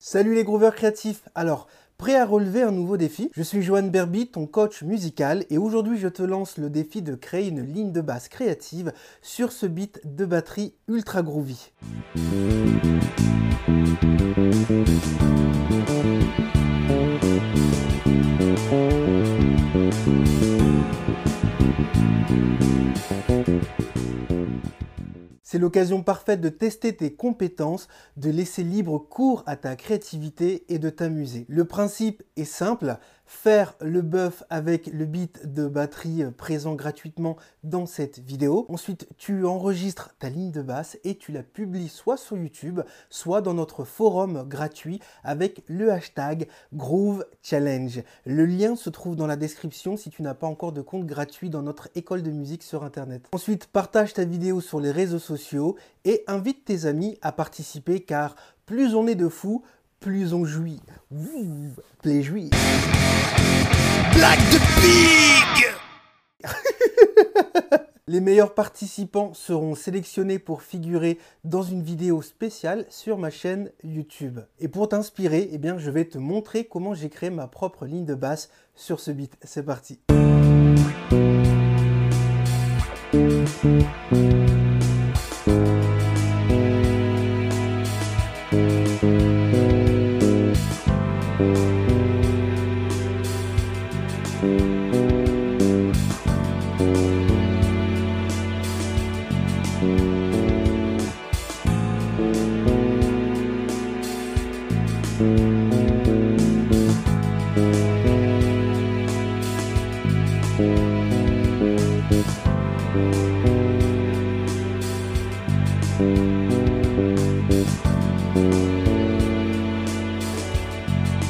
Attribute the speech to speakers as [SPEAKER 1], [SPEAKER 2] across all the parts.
[SPEAKER 1] Salut les grooveurs créatifs Alors, prêt à relever un nouveau défi? Je suis Johan Berby, ton coach musical, et aujourd'hui je te lance le défi de créer une ligne de basse créative sur ce beat de batterie ultra groovy. C'est l'occasion parfaite de tester tes compétences, de laisser libre cours à ta créativité et de t'amuser. Le principe est simple, faire le buff avec le beat de batterie présent gratuitement dans cette vidéo. Ensuite, tu enregistres ta ligne de basse et tu la publies soit sur YouTube, soit dans notre forum gratuit avec le hashtag Groove Challenge. Le lien se trouve dans la description si tu n'as pas encore de compte gratuit dans notre école de musique sur Internet. Ensuite, partage ta vidéo sur les réseaux sociaux et invite tes amis à participer car plus on est de fous, plus on jouit. Play jouit. Black de Pig Les meilleurs participants seront sélectionnés pour figurer dans une vidéo spéciale sur ma chaîne YouTube. Et pour t'inspirer, eh bien, je vais te montrer comment j'ai créé ma propre ligne de basse sur ce beat. C'est parti.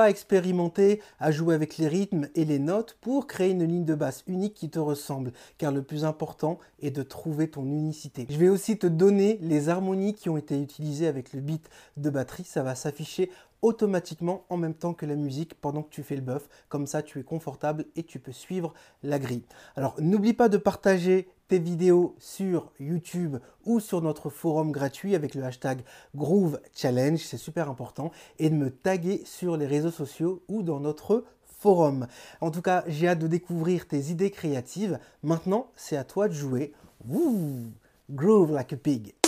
[SPEAKER 1] pas à expérimenter, à jouer avec les rythmes et les notes pour créer une ligne de basse unique qui te ressemble, car le plus important est de trouver ton unicité. Je vais aussi te donner les harmonies qui ont été utilisées avec le beat de batterie, ça va s'afficher automatiquement en même temps que la musique pendant que tu fais le buff. Comme ça, tu es confortable et tu peux suivre la grille. Alors, n'oublie pas de partager tes vidéos sur YouTube ou sur notre forum gratuit avec le hashtag Groove Challenge, c'est super important, et de me taguer sur les réseaux sociaux ou dans notre forum. En tout cas, j'ai hâte de découvrir tes idées créatives. Maintenant, c'est à toi de jouer. groove like a pig.